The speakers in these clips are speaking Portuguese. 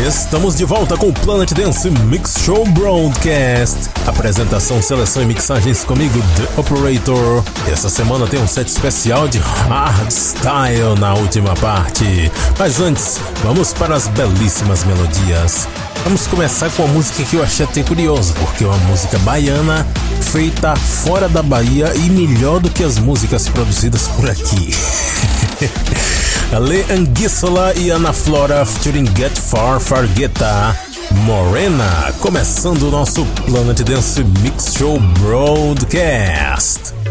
Estamos de volta com o Planet Dance Mix Show Broadcast. Apresentação, seleção e mixagens comigo, The Operator. Essa semana tem um set especial de hardstyle na última parte. Mas antes, vamos para as belíssimas melodias. Vamos começar com uma música que eu achei até curioso, porque é uma música baiana feita fora da Bahia e melhor do que as músicas produzidas por aqui. Ale Anguissola e Ana Flora featuring Get Far Fargeta Morena, começando o nosso Planet Dance Mix Show Broadcast.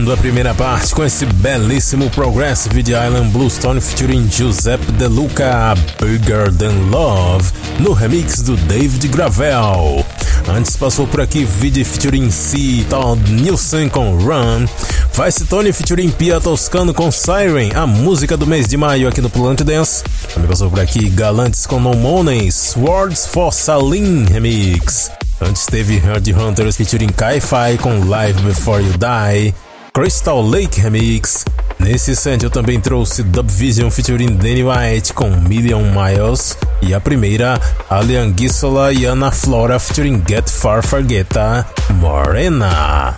Fechando a primeira parte com esse belíssimo Progressive de Island Bluestone featuring Giuseppe De Luca, Bigger Than Love, no remix do David Gravel. Antes passou por aqui Vidi featuring C, Todd Nielsen com Run, Vice Tony featuring Pia Toscano com Siren, a música do mês de maio aqui no Plant Dance. Também passou por aqui Galantes com No Money, Swords for Saline remix. Antes teve Hard Hunters featuring Kai-Fi com Live Before You Die. Crystal Lake Remix. Nesse set eu também trouxe Dub Vision featuring Danny White com Million Miles e a primeira Alian Gissola e Ana Flora featuring Get Far Forgeta Morena.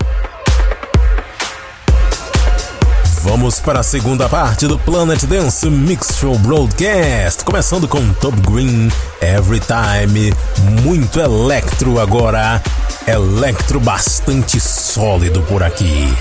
Vamos para a segunda parte do Planet Dance Mix Show Broadcast, começando com Top Green, Every Time, muito electro agora, electro bastante sólido por aqui.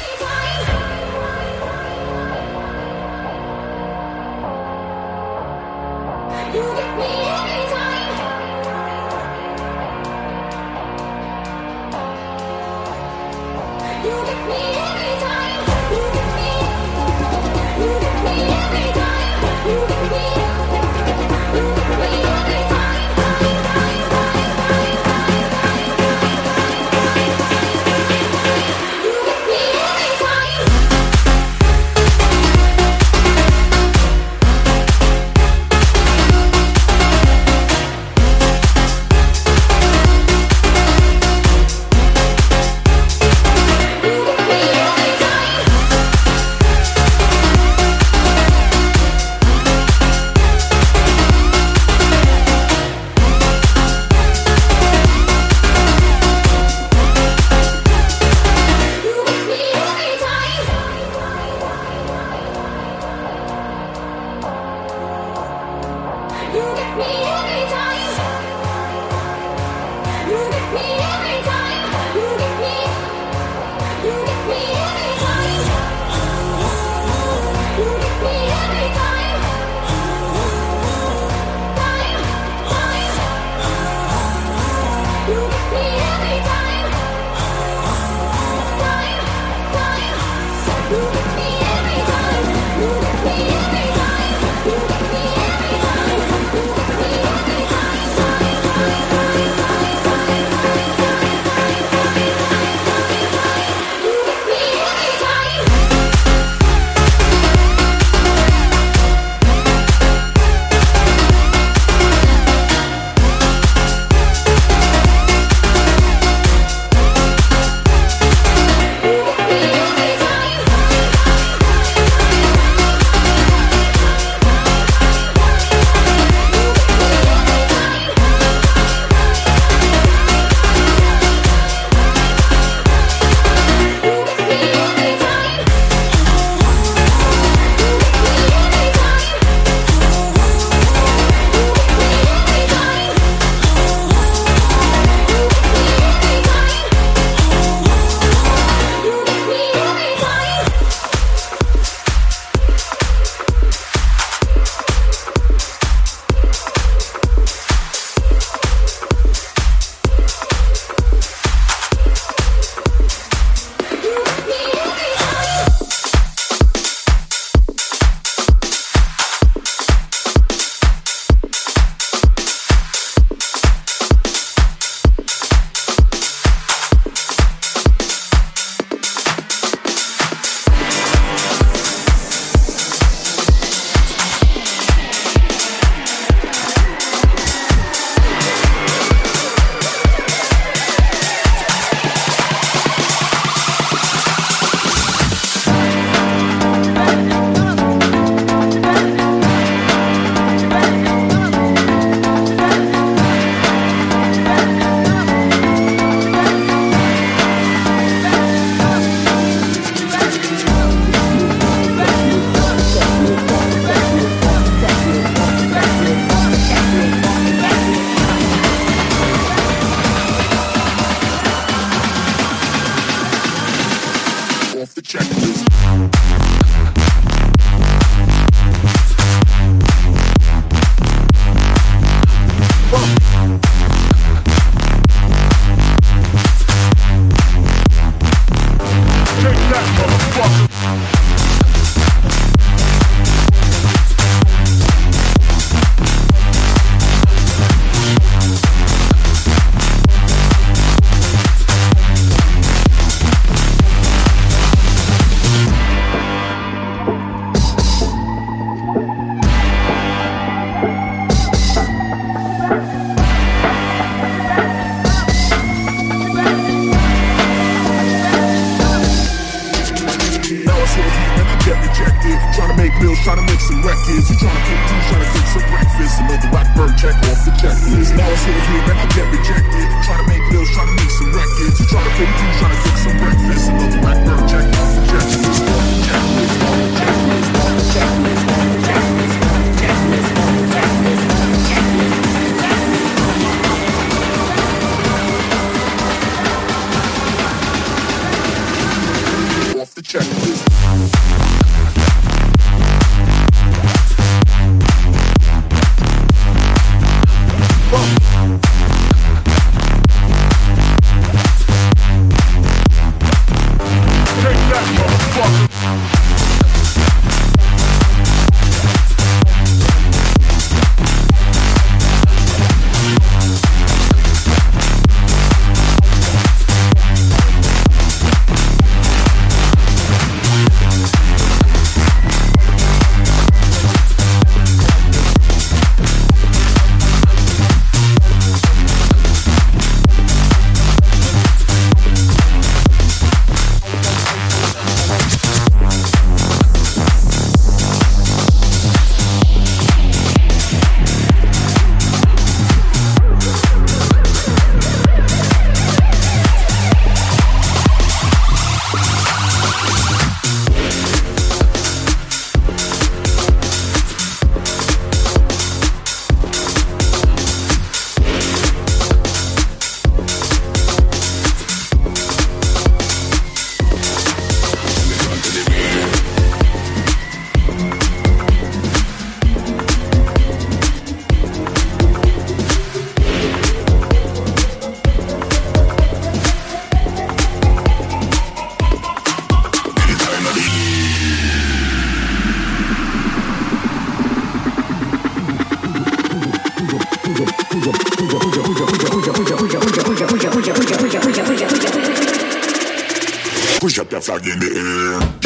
Push up that flag in the air.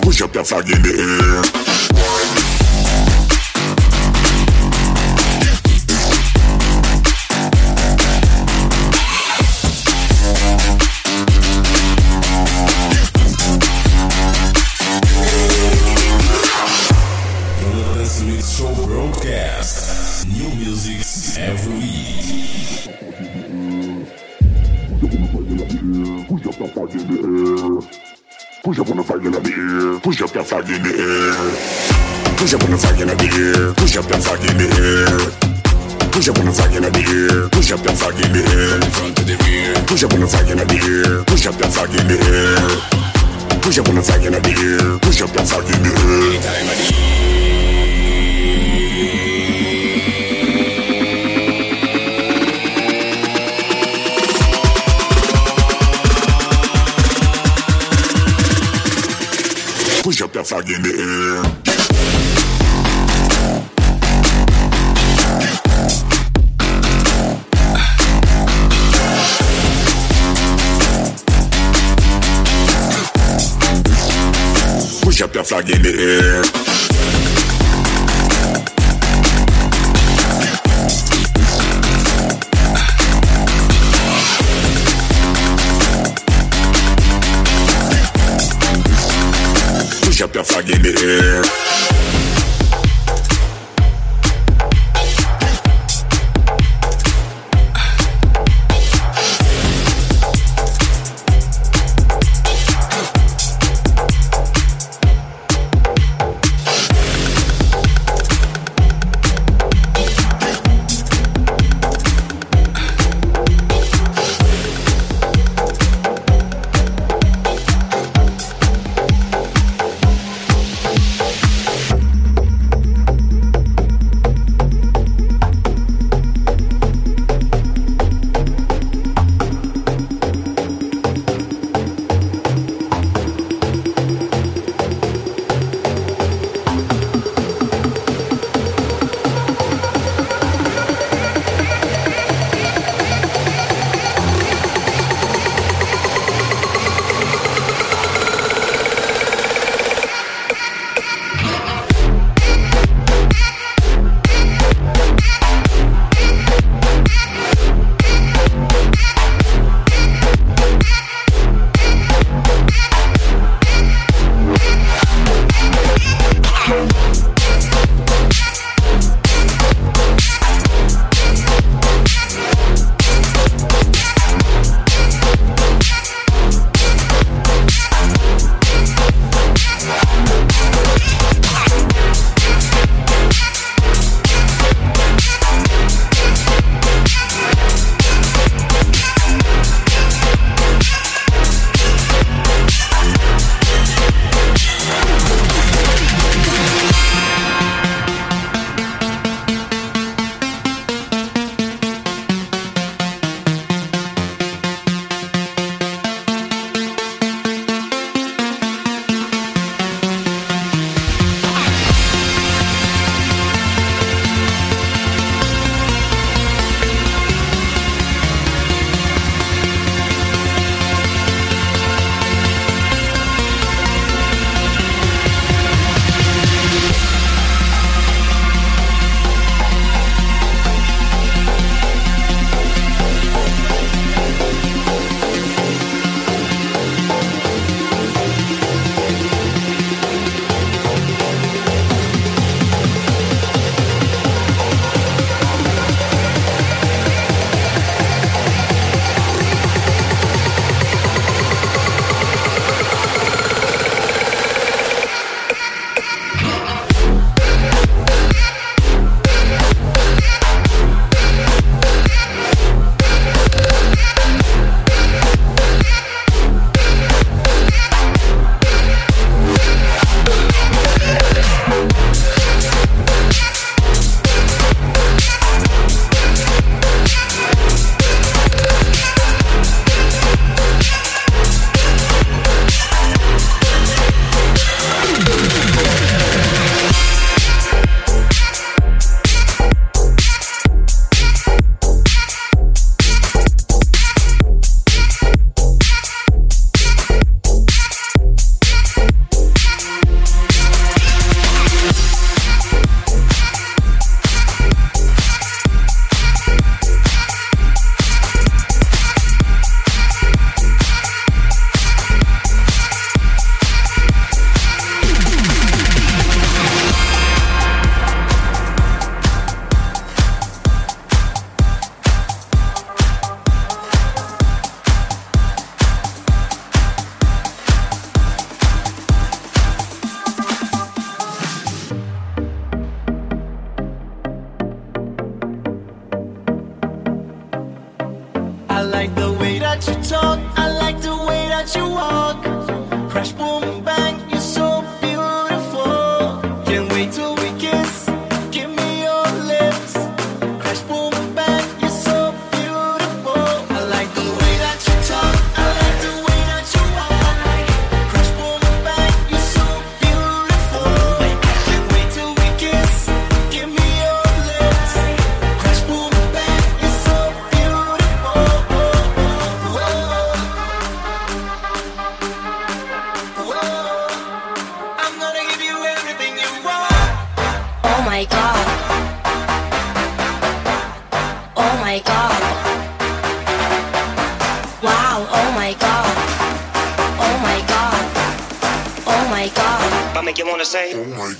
push up that flag in the air.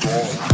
gone.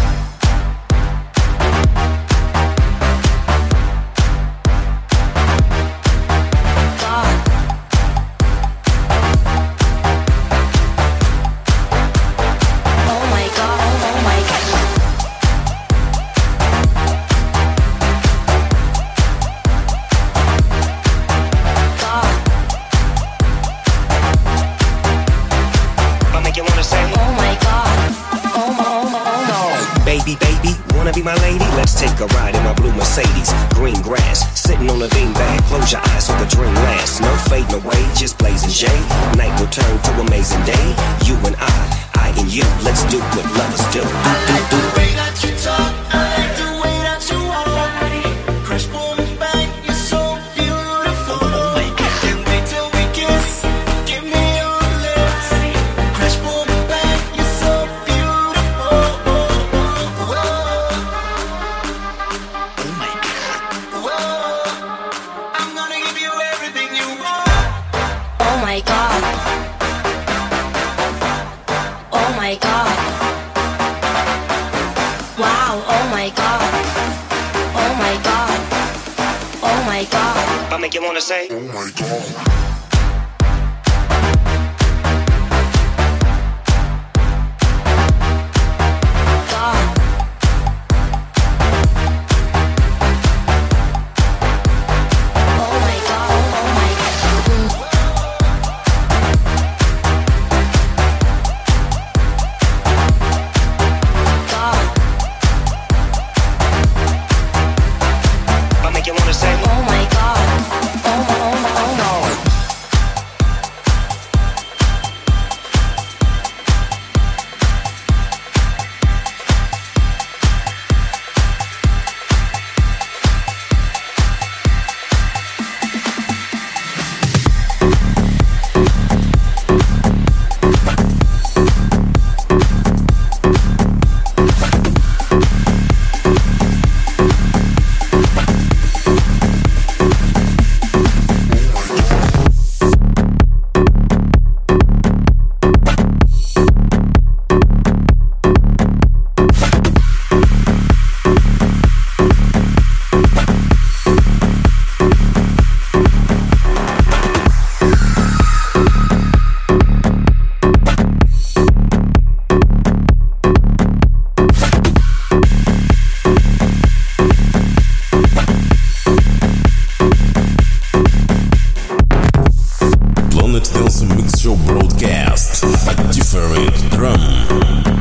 podcast, a different drum.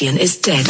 Kardashian is dead.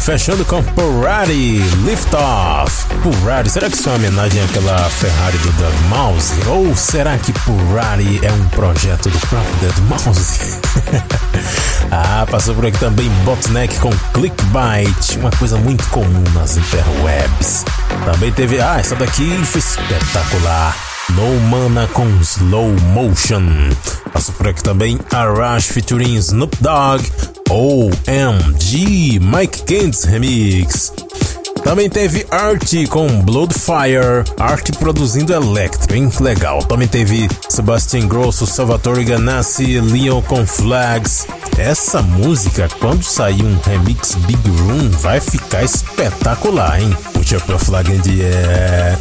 Fechando com Ferrari Lift Off. Ferrari, será que isso é uma homenagem àquela Ferrari do Doug Mouse? Ou será que Ferrari é um projeto do próprio Doug Mouse? ah, passou por aqui também Botneck com Clickbait, uma coisa muito comum nas interwebs. Também teve, ah, essa daqui foi espetacular. No Mana com Slow Motion. Passou por aqui também Arash featuring Snoop Dogg, OMG, Mike Kent's remix. Também teve Art com Bloodfire, Art produzindo Electro, hein? Legal. Também teve Sebastian Grosso, Salvatore Ganassi, Leon com Flags. Essa música, quando sair um remix Big Room, vai ficar espetacular, hein? Up your flag air.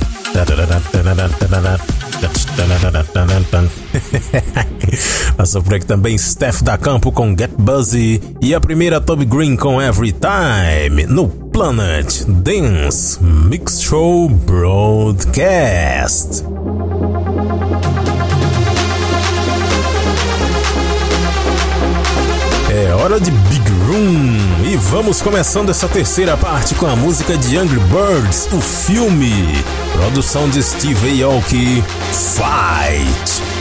Passou por aqui também Steph da Campo com Get Buzzy e a primeira Toby Green com Every Time no Planet Dance Mix Show Broadcast. É hora de Big Room e vamos começando essa terceira parte com a música de Angry Birds, o filme, produção de Steve Aoki, Fight.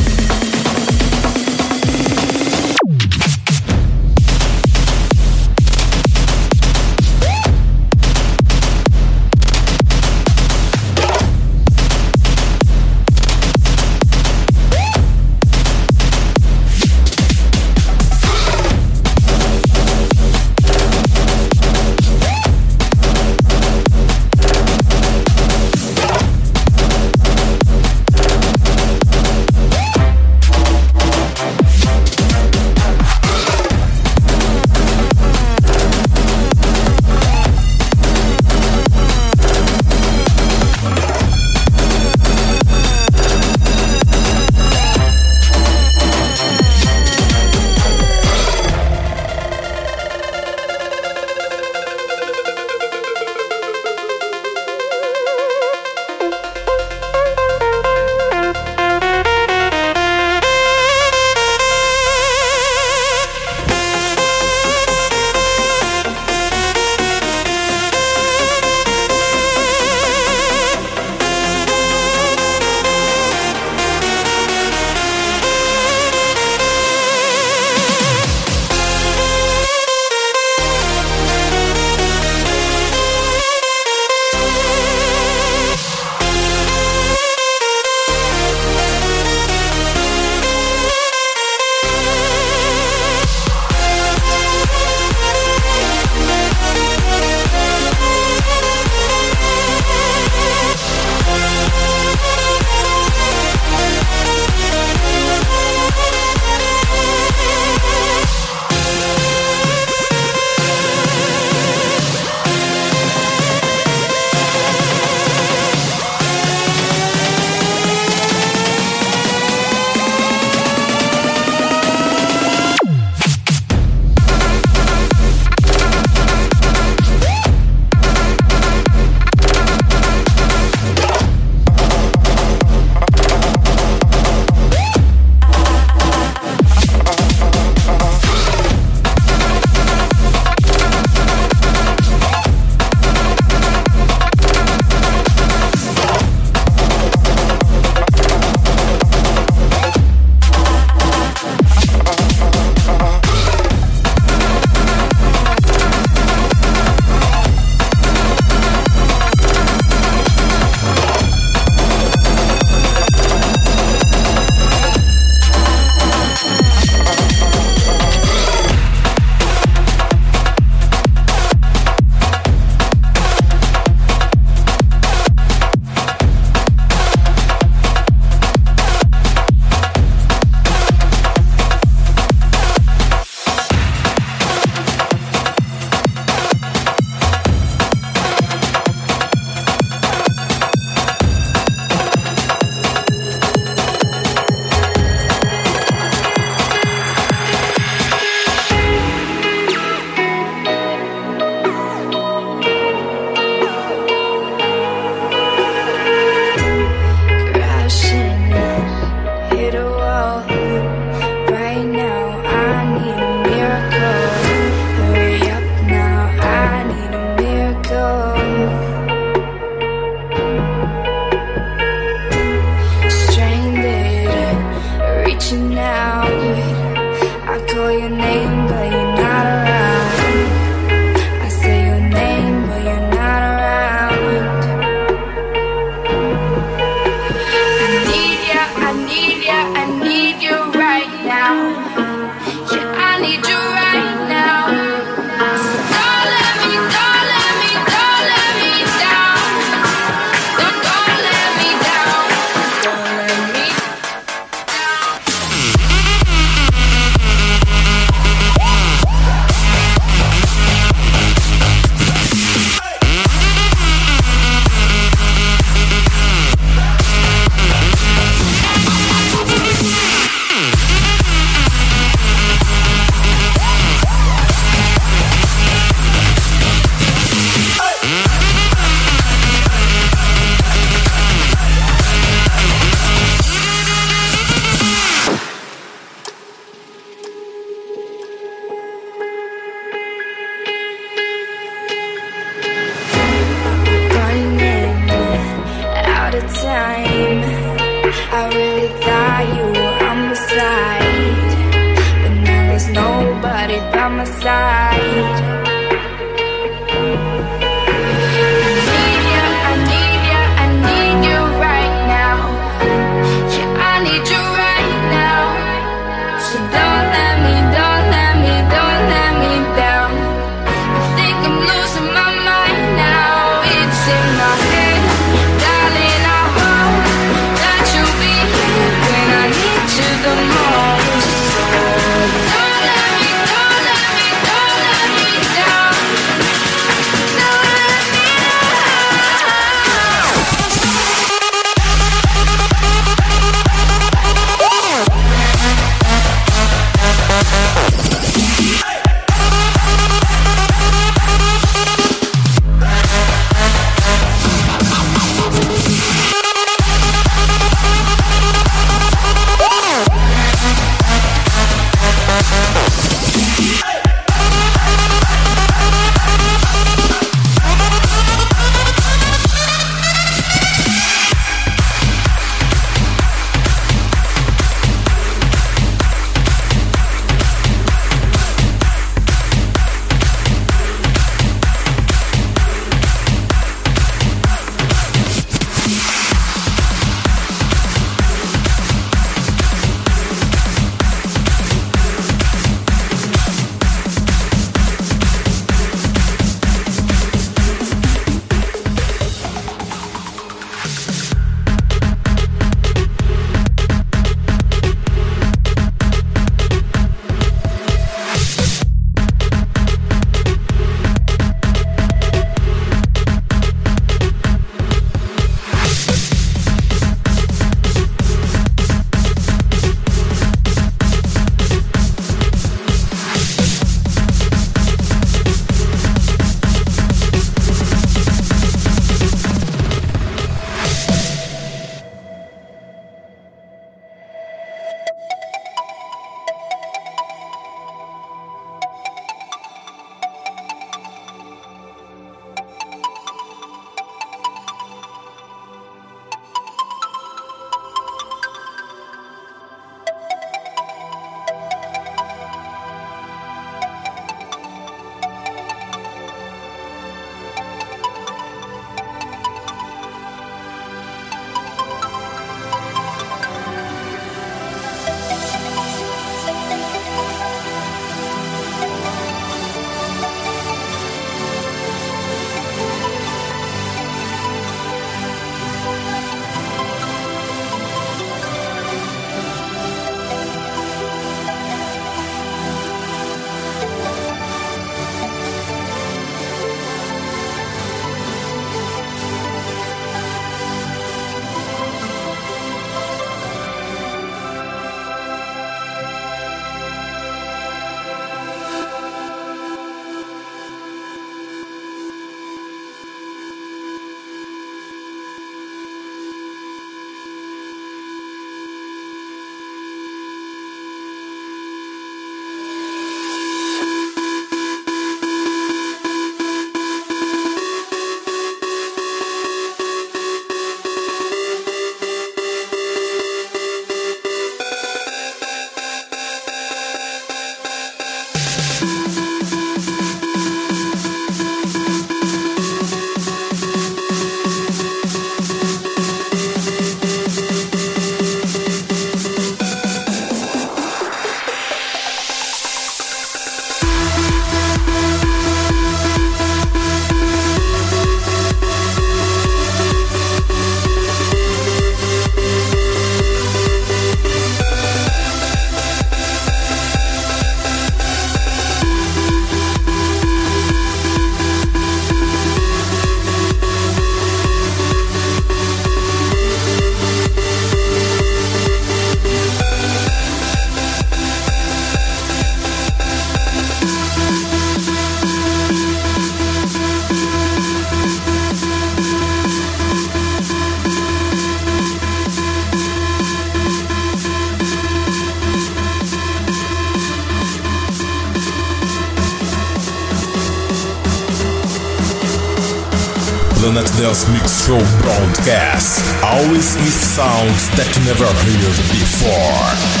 Broadcast. Always with sounds that you never heard before.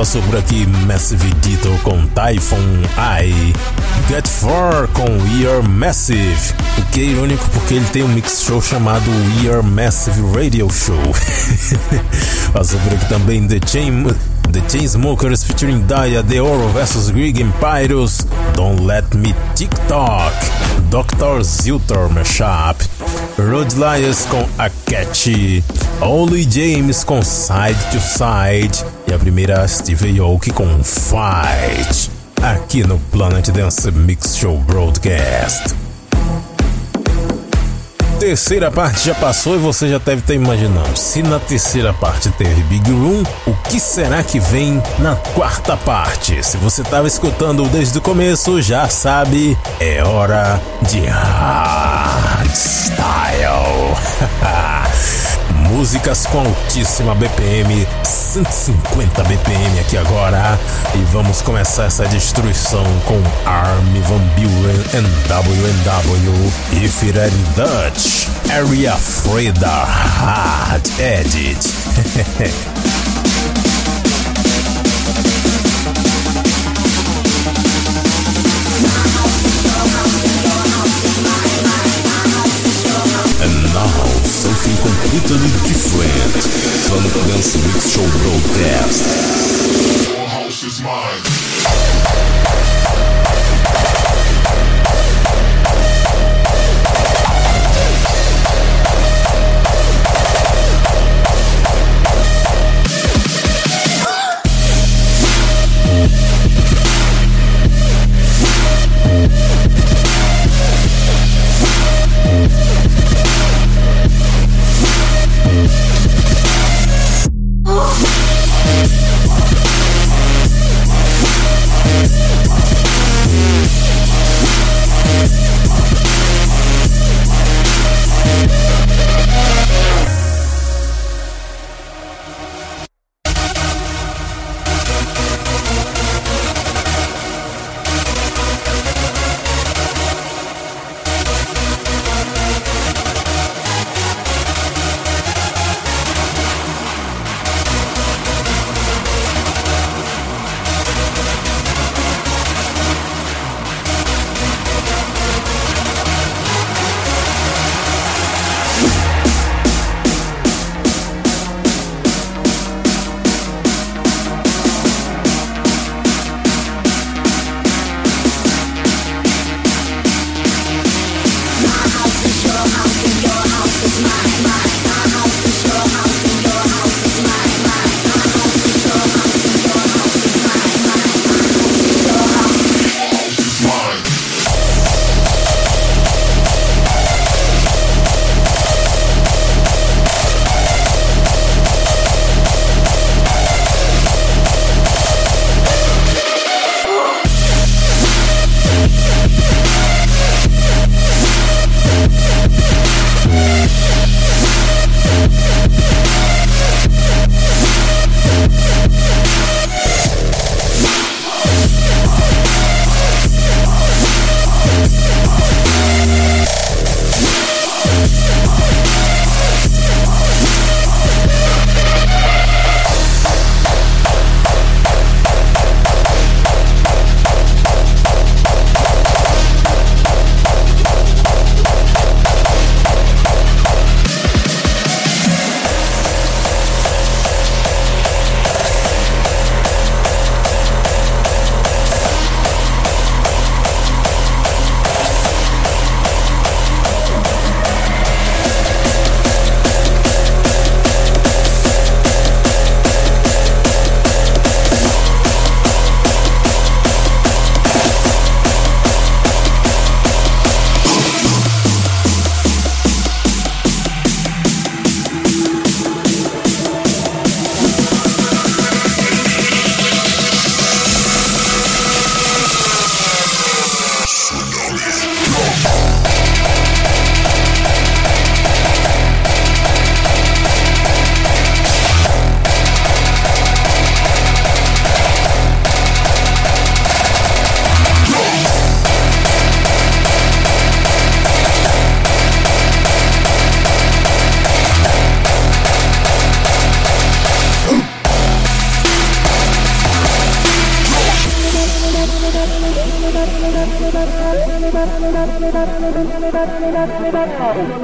Passou por aqui Massive Dito com Typhoon Eye, Get Far com We Are Massive, o que é irônico porque ele tem um mix show chamado We Are Massive Radio Show. passou por aqui também The Chain The Chainsmokers featuring Daya De Oro vs Greg Empires, Don't Let Me TikTok, Dr. Zilter Mashup, Road Lions com A Catchy, Ollie James com Side to Side e a primeira Steve Aoki com Fight, aqui no Planet Dance Mix Show Broadcast terceira parte já passou e você já deve estar imaginando. Se na terceira parte teve Big Room, o que será que vem na quarta parte? Se você estava escutando desde o começo, já sabe, é hora de hardstyle. Músicas com altíssima BPM, 150 BPM aqui agora. E vamos começar essa destruição com Army Van Buren and WNW. It Ain't Dutch, Area Freda Hard Edit. completely different. Planet Dance Mix Show broadcast. Your house is mine.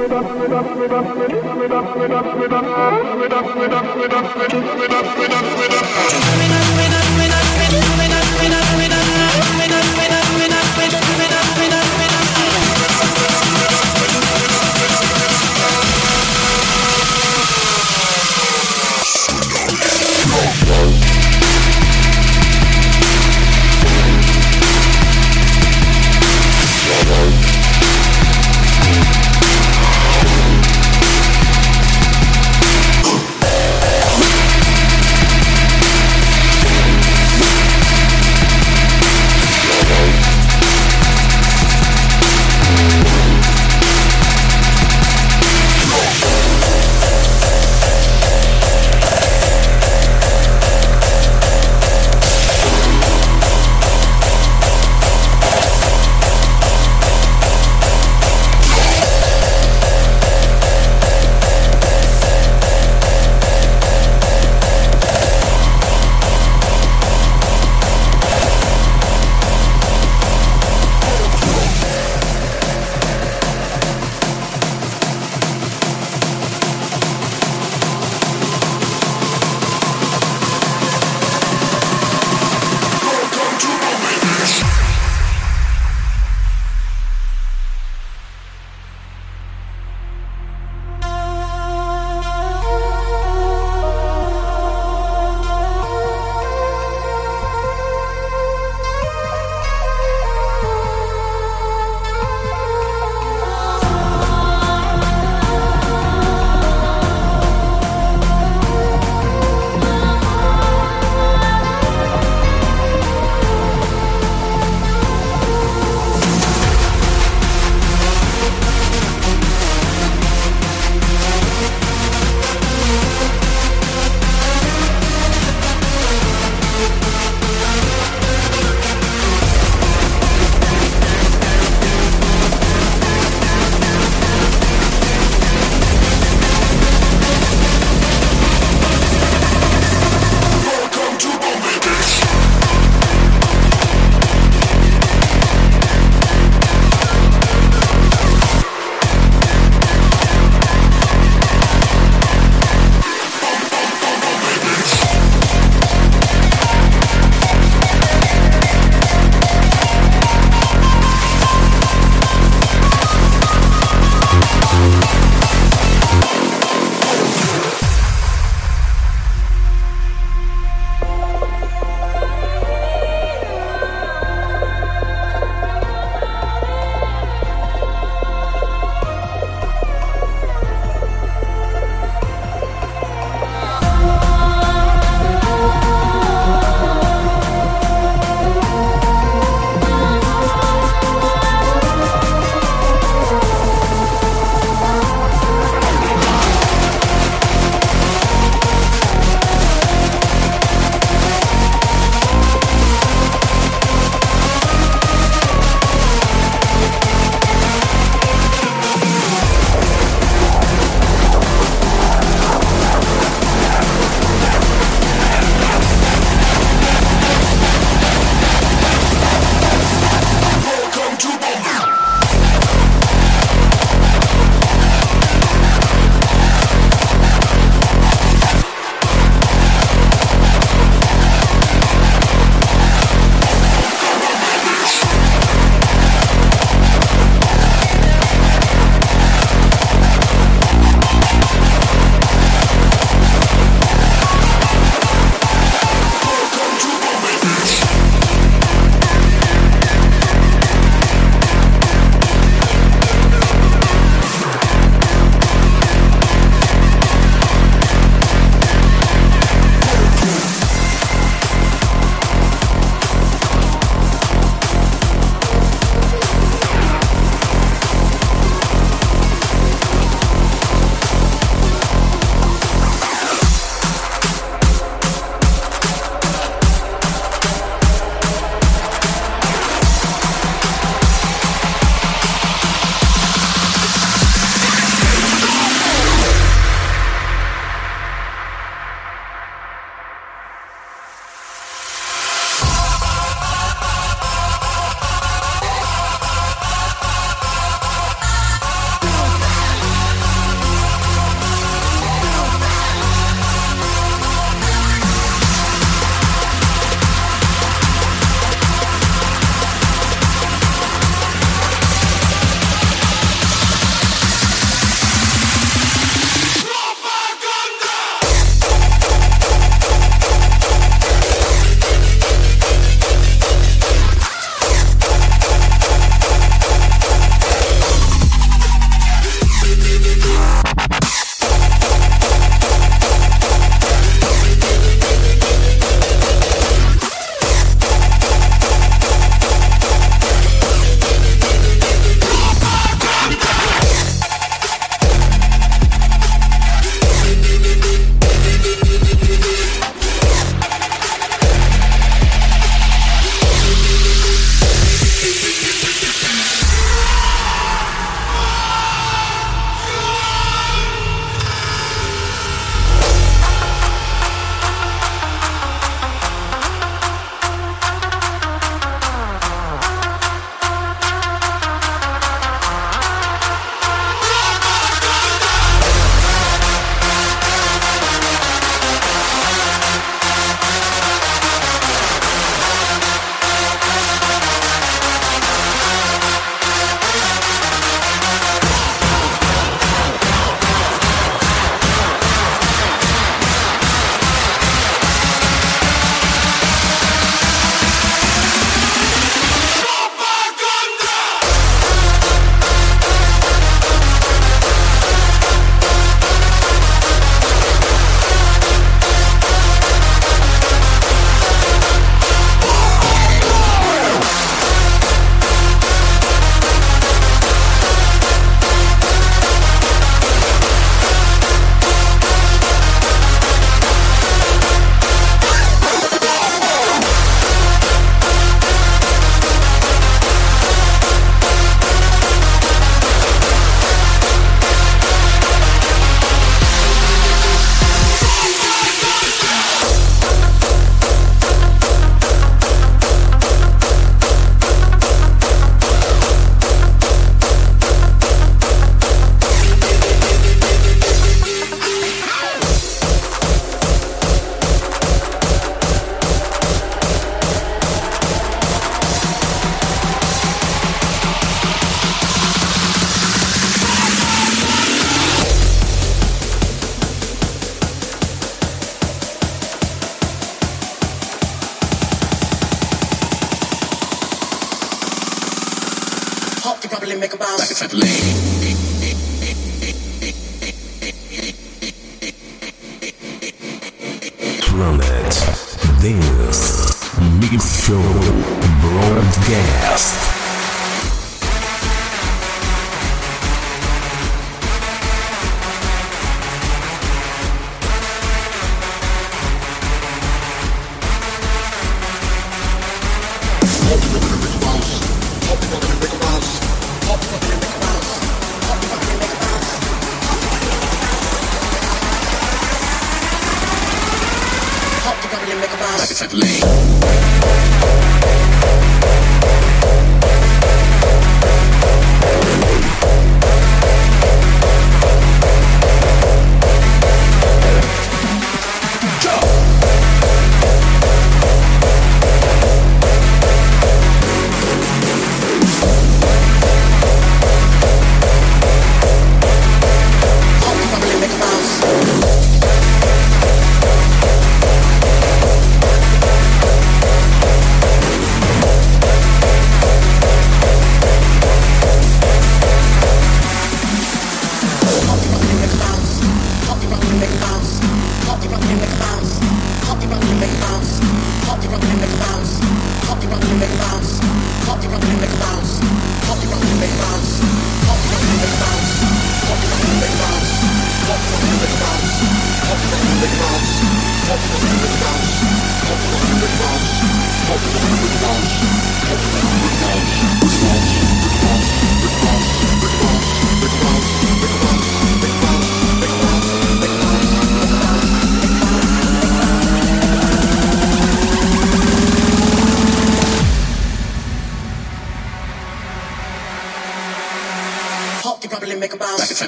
Thank you.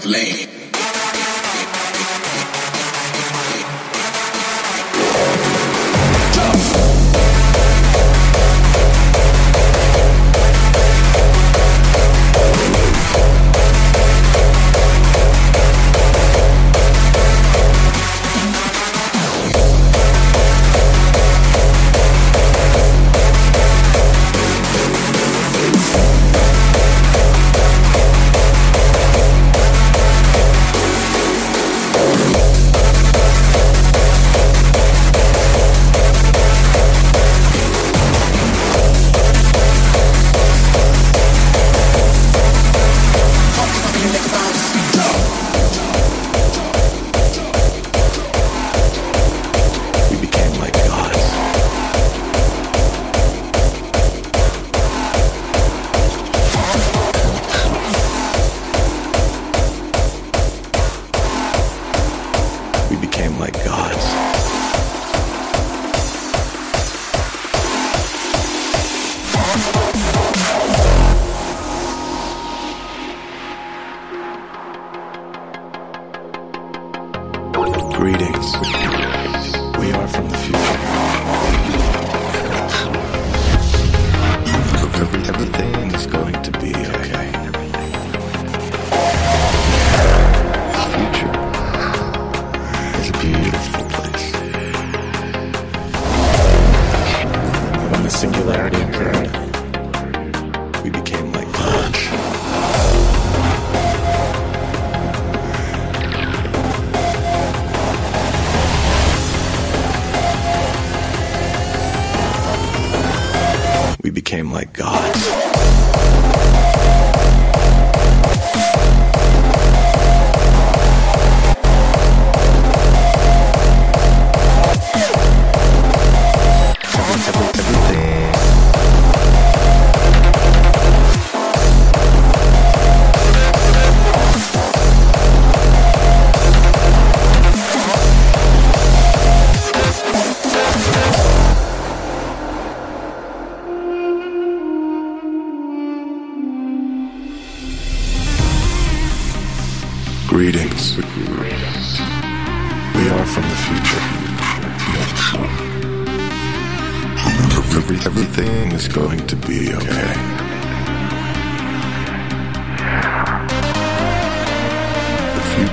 lame.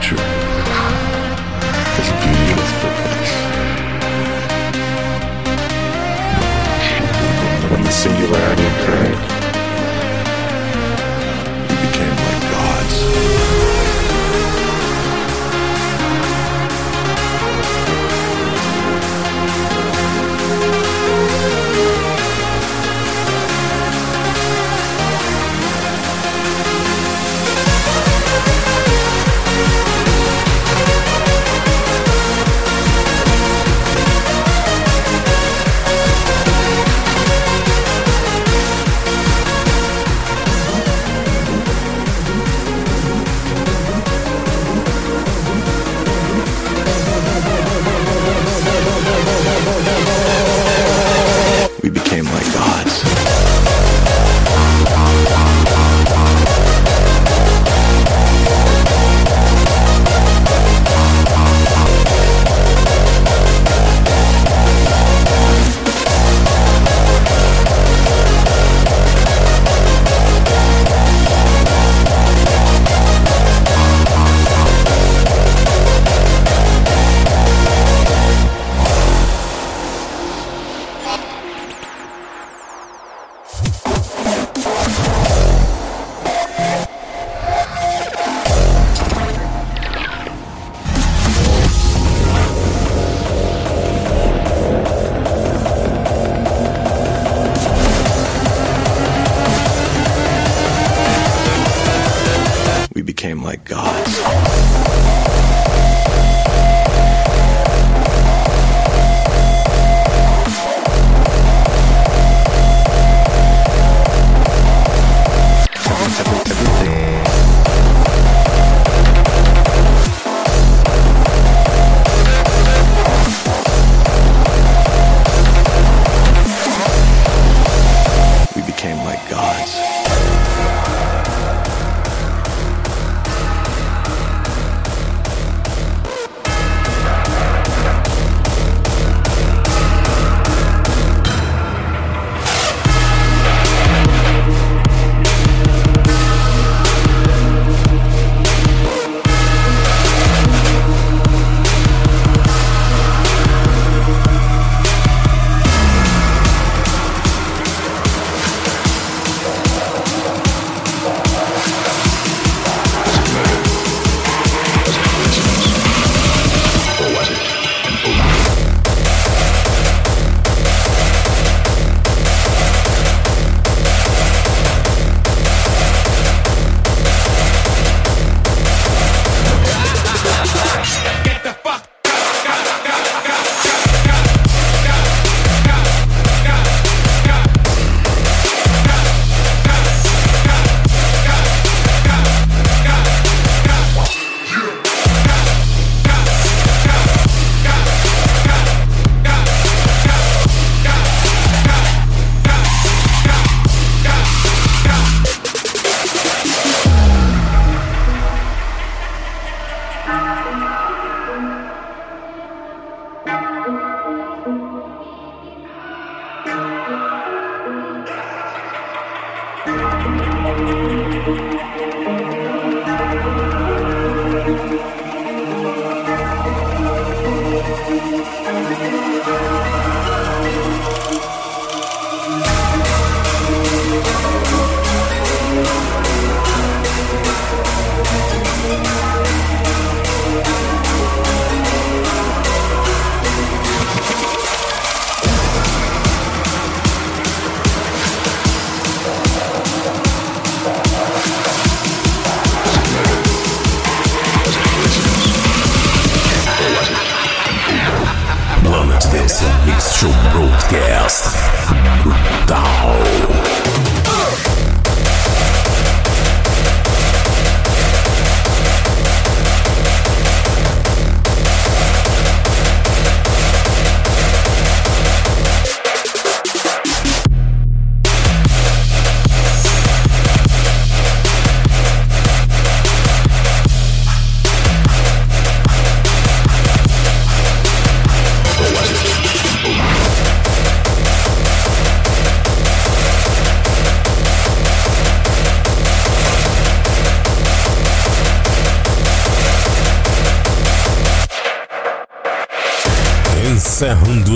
nature is a beautiful the singularity occurred,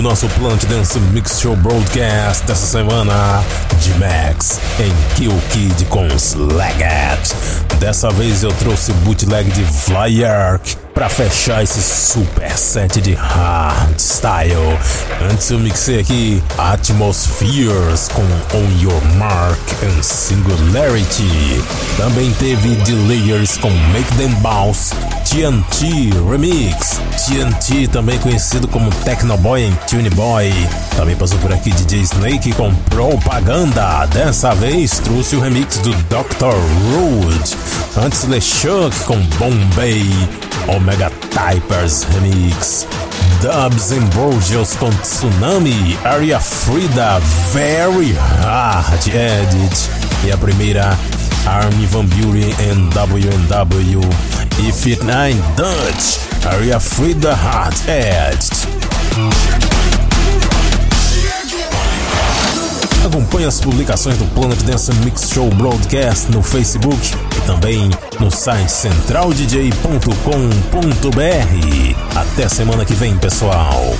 O nosso Plant Dance Mix Show Broadcast dessa semana, de Max em Kill Kid com Slagget. Dessa vez eu trouxe bootleg de Flyark para fechar esse super set de hardstyle. Antes eu mixei aqui Atmospheres com On Your Mark and Singularity. Também teve The Layers com Make Them Bounce, TNT Remix, TNT também conhecido como Technoboy em Tune Boy. Também passou por aqui DJ Snake com Propaganda. Dessa vez trouxe o remix do Dr. Rude. Antes LeChuck com Bombay. Omega Typers Remix. Dubs Ambrosius com Tsunami. Area Frida Very Hard Edit. E a primeira Army Van Buren and WNW. E Fit 9 Dutch. Area Frida Hard Edit. Acompanhe as publicações do Planet Dance Mix Show Broadcast no Facebook e também no site centraldj.com.br. Até semana que vem, pessoal.